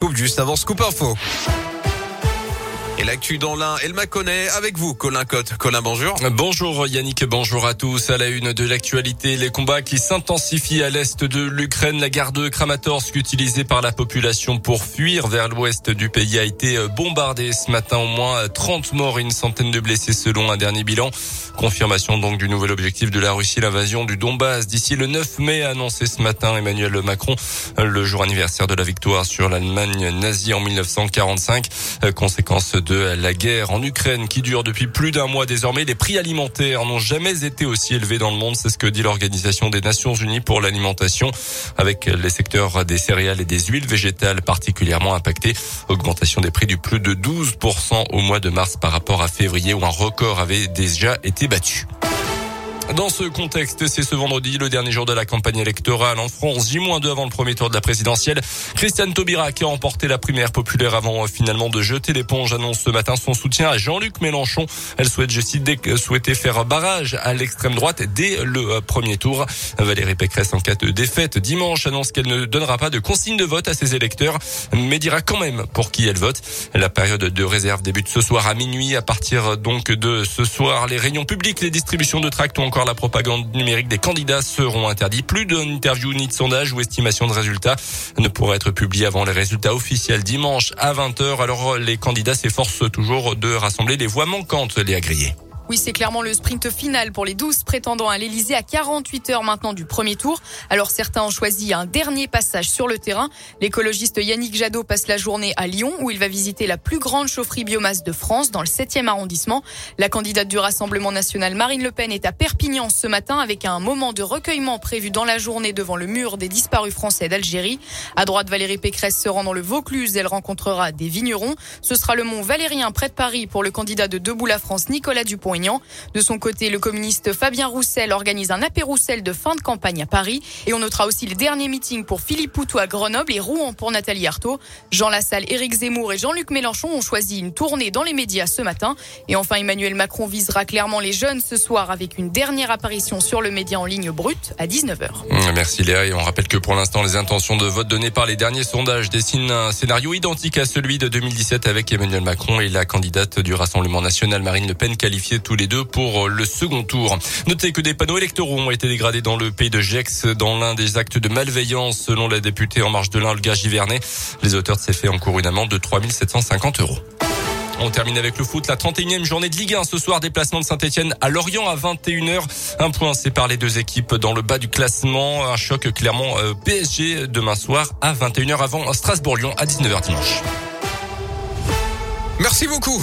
Coupe juste avant Scoop Info. Et l'actu dans l'un, elle m'a connaît avec vous, Colin Cotte. Colin, bonjour. Bonjour Yannick, bonjour à tous. À la une de l'actualité, les combats qui s'intensifient à l'est de l'Ukraine. La gare de Kramatorsk, utilisée par la population pour fuir vers l'ouest du pays, a été bombardée ce matin. Au moins 30 morts et une centaine de blessés selon un dernier bilan. Confirmation donc du nouvel objectif de la Russie, l'invasion du Donbass d'ici le 9 mai, annoncé ce matin Emmanuel Macron, le jour anniversaire de la victoire sur l'Allemagne nazie en 1945. Conséquence de de la guerre en Ukraine qui dure depuis plus d'un mois désormais. Les prix alimentaires n'ont jamais été aussi élevés dans le monde. C'est ce que dit l'Organisation des Nations Unies pour l'alimentation avec les secteurs des céréales et des huiles végétales particulièrement impactés. Augmentation des prix du plus de 12% au mois de mars par rapport à février où un record avait déjà été battu. Dans ce contexte, c'est ce vendredi, le dernier jour de la campagne électorale en France, J-2 avant le premier tour de la présidentielle. Christiane Taubira, qui a remporté la primaire populaire avant euh, finalement de jeter l'éponge, annonce ce matin son soutien à Jean-Luc Mélenchon. Elle souhaite, je cite, souhaiter faire barrage à l'extrême droite dès le euh, premier tour. Valérie Pécresse, en cas de défaite dimanche, annonce qu'elle ne donnera pas de consigne de vote à ses électeurs, mais dira quand même pour qui elle vote. La période de réserve débute ce soir à minuit. À partir donc de ce soir, les réunions publiques, les distributions de tracts ou encore la propagande numérique des candidats seront interdits. Plus d'interviews ni de sondages ou estimations de résultats ne pourraient être publiés avant les résultats officiels dimanche à 20h. Alors les candidats s'efforcent toujours de rassembler les voix manquantes, les agriers. Oui, c'est clairement le sprint final pour les 12 prétendants à l'Elysée à 48 heures maintenant du premier tour. Alors certains ont choisi un dernier passage sur le terrain. L'écologiste Yannick Jadot passe la journée à Lyon où il va visiter la plus grande chaufferie biomasse de France dans le 7e arrondissement. La candidate du Rassemblement national Marine Le Pen est à Perpignan ce matin avec un moment de recueillement prévu dans la journée devant le mur des disparus français d'Algérie. À droite, Valérie Pécresse se rend dans le Vaucluse. Elle rencontrera des vignerons. Ce sera le mont Valérien près de Paris pour le candidat de Debout la France Nicolas Dupont de son côté, le communiste Fabien Roussel organise un apéro Roussel de fin de campagne à Paris. Et on notera aussi le dernier meeting pour Philippe Poutou à Grenoble et Rouen pour Nathalie Arthaud. Jean Lassalle, Éric Zemmour et Jean-Luc Mélenchon ont choisi une tournée dans les médias ce matin. Et enfin, Emmanuel Macron visera clairement les jeunes ce soir avec une dernière apparition sur le média en ligne brut à 19h. Merci Léa. Et on rappelle que pour l'instant, les intentions de vote données par les derniers sondages dessinent un scénario identique à celui de 2017 avec Emmanuel Macron et la candidate du Rassemblement national Marine Le Pen qualifiée tous les deux pour le second tour. Notez que des panneaux électoraux ont été dégradés dans le pays de Gex dans l'un des actes de malveillance selon la députée En Marche de l'Ain, Olga Givernet. Les auteurs de ces faits encourent une amende de 3750 euros. On termine avec le foot, la 31e journée de Ligue 1 ce soir, déplacement de Saint-Etienne à Lorient à 21h. Un point sépare les deux équipes dans le bas du classement. Un choc clairement euh, PSG demain soir à 21h avant Strasbourg-Lyon à 19h dimanche. Merci beaucoup.